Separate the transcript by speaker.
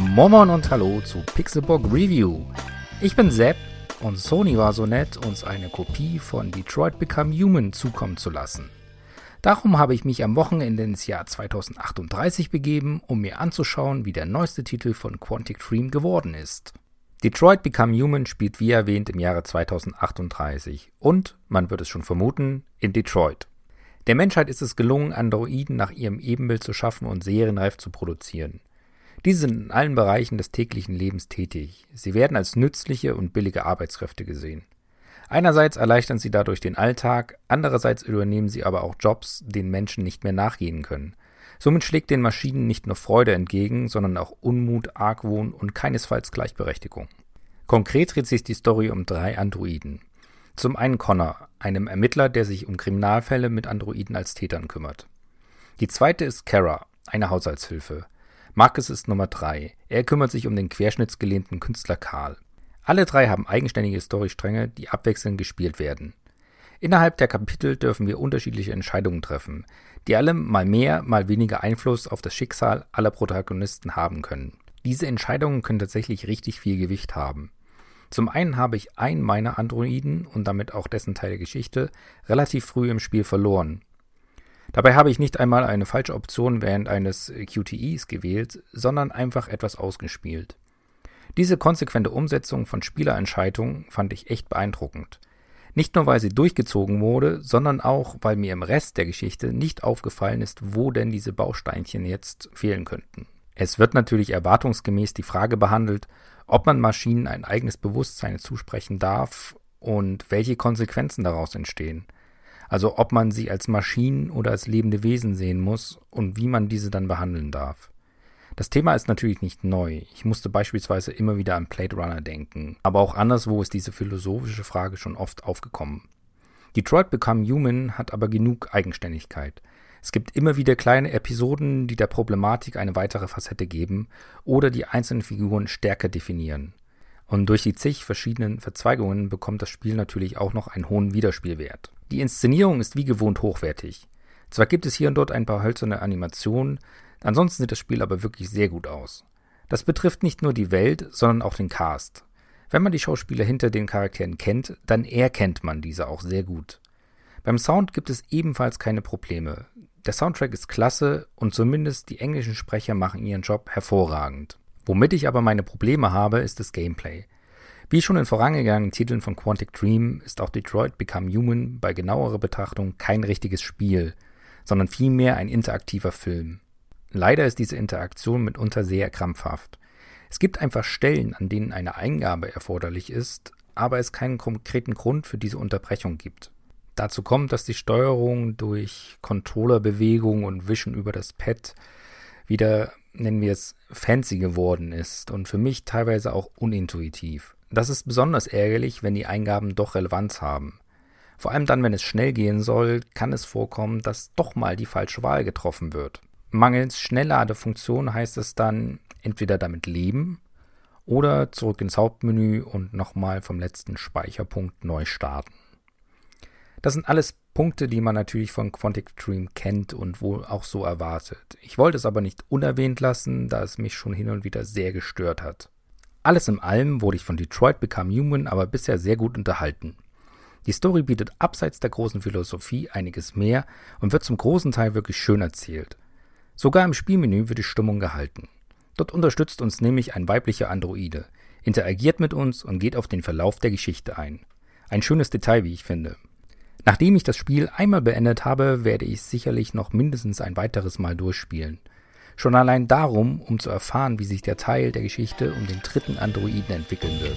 Speaker 1: Moin und Hallo zu Pixelbook Review. Ich bin Sepp und Sony war so nett, uns eine Kopie von Detroit Become Human zukommen zu lassen. Darum habe ich mich am Wochenende ins Jahr 2038 begeben, um mir anzuschauen, wie der neueste Titel von Quantic Dream geworden ist. Detroit Become Human spielt wie erwähnt im Jahre 2038 und, man wird es schon vermuten, in Detroit. Der Menschheit ist es gelungen, Androiden nach ihrem Ebenbild zu schaffen und serienreif zu produzieren. Diese sind in allen Bereichen des täglichen Lebens tätig. Sie werden als nützliche und billige Arbeitskräfte gesehen. Einerseits erleichtern sie dadurch den Alltag, andererseits übernehmen sie aber auch Jobs, denen Menschen nicht mehr nachgehen können. Somit schlägt den Maschinen nicht nur Freude entgegen, sondern auch Unmut, Argwohn und keinesfalls Gleichberechtigung. Konkret dreht sich die Story um drei Androiden. Zum einen Connor, einem Ermittler, der sich um Kriminalfälle mit Androiden als Tätern kümmert. Die zweite ist Kara, eine Haushaltshilfe. Marcus ist Nummer drei. Er kümmert sich um den querschnittsgelähmten Künstler Karl. Alle drei haben eigenständige Storystränge, die abwechselnd gespielt werden. Innerhalb der Kapitel dürfen wir unterschiedliche Entscheidungen treffen, die alle mal mehr, mal weniger Einfluss auf das Schicksal aller Protagonisten haben können. Diese Entscheidungen können tatsächlich richtig viel Gewicht haben. Zum einen habe ich einen meiner Androiden und damit auch dessen Teil der Geschichte relativ früh im Spiel verloren. Dabei habe ich nicht einmal eine falsche Option während eines QTEs gewählt, sondern einfach etwas ausgespielt. Diese konsequente Umsetzung von Spielerentscheidungen fand ich echt beeindruckend. Nicht nur, weil sie durchgezogen wurde, sondern auch, weil mir im Rest der Geschichte nicht aufgefallen ist, wo denn diese Bausteinchen jetzt fehlen könnten. Es wird natürlich erwartungsgemäß die Frage behandelt, ob man Maschinen ein eigenes Bewusstsein zusprechen darf und welche Konsequenzen daraus entstehen. Also ob man sie als Maschinen oder als lebende Wesen sehen muss und wie man diese dann behandeln darf. Das Thema ist natürlich nicht neu. Ich musste beispielsweise immer wieder an Blade Runner denken, aber auch anderswo ist diese philosophische Frage schon oft aufgekommen. Detroit Become Human hat aber genug Eigenständigkeit. Es gibt immer wieder kleine Episoden, die der Problematik eine weitere Facette geben oder die einzelnen Figuren stärker definieren. Und durch die zig verschiedenen Verzweigungen bekommt das Spiel natürlich auch noch einen hohen Wiederspielwert. Die Inszenierung ist wie gewohnt hochwertig. Zwar gibt es hier und dort ein paar hölzerne Animationen, ansonsten sieht das Spiel aber wirklich sehr gut aus. Das betrifft nicht nur die Welt, sondern auch den Cast. Wenn man die Schauspieler hinter den Charakteren kennt, dann erkennt man diese auch sehr gut. Beim Sound gibt es ebenfalls keine Probleme. Der Soundtrack ist klasse und zumindest die englischen Sprecher machen ihren Job hervorragend. Womit ich aber meine Probleme habe, ist das Gameplay. Wie schon in vorangegangenen Titeln von Quantic Dream ist auch Detroit Become Human bei genauerer Betrachtung kein richtiges Spiel, sondern vielmehr ein interaktiver Film. Leider ist diese Interaktion mitunter sehr krampfhaft. Es gibt einfach Stellen, an denen eine Eingabe erforderlich ist, aber es keinen konkreten Grund für diese Unterbrechung gibt. Dazu kommt, dass die Steuerung durch Controllerbewegung und Wischen über das Pad wieder, nennen wir es, fancy geworden ist und für mich teilweise auch unintuitiv. Das ist besonders ärgerlich, wenn die Eingaben doch Relevanz haben. Vor allem dann, wenn es schnell gehen soll, kann es vorkommen, dass doch mal die falsche Wahl getroffen wird. Mangels Schnellladefunktion heißt es dann entweder damit leben oder zurück ins Hauptmenü und nochmal vom letzten Speicherpunkt neu starten. Das sind alles Punkte, die man natürlich von Quantic Dream kennt und wohl auch so erwartet. Ich wollte es aber nicht unerwähnt lassen, da es mich schon hin und wieder sehr gestört hat. Alles in allem wurde ich von Detroit Become Human aber bisher sehr gut unterhalten. Die Story bietet abseits der großen Philosophie einiges mehr und wird zum großen Teil wirklich schön erzählt. Sogar im Spielmenü wird die Stimmung gehalten. Dort unterstützt uns nämlich ein weiblicher Androide, interagiert mit uns und geht auf den Verlauf der Geschichte ein. Ein schönes Detail, wie ich finde. Nachdem ich das Spiel einmal beendet habe, werde ich sicherlich noch mindestens ein weiteres Mal durchspielen. Schon allein darum, um zu erfahren, wie sich der Teil der Geschichte um den dritten Androiden entwickeln wird.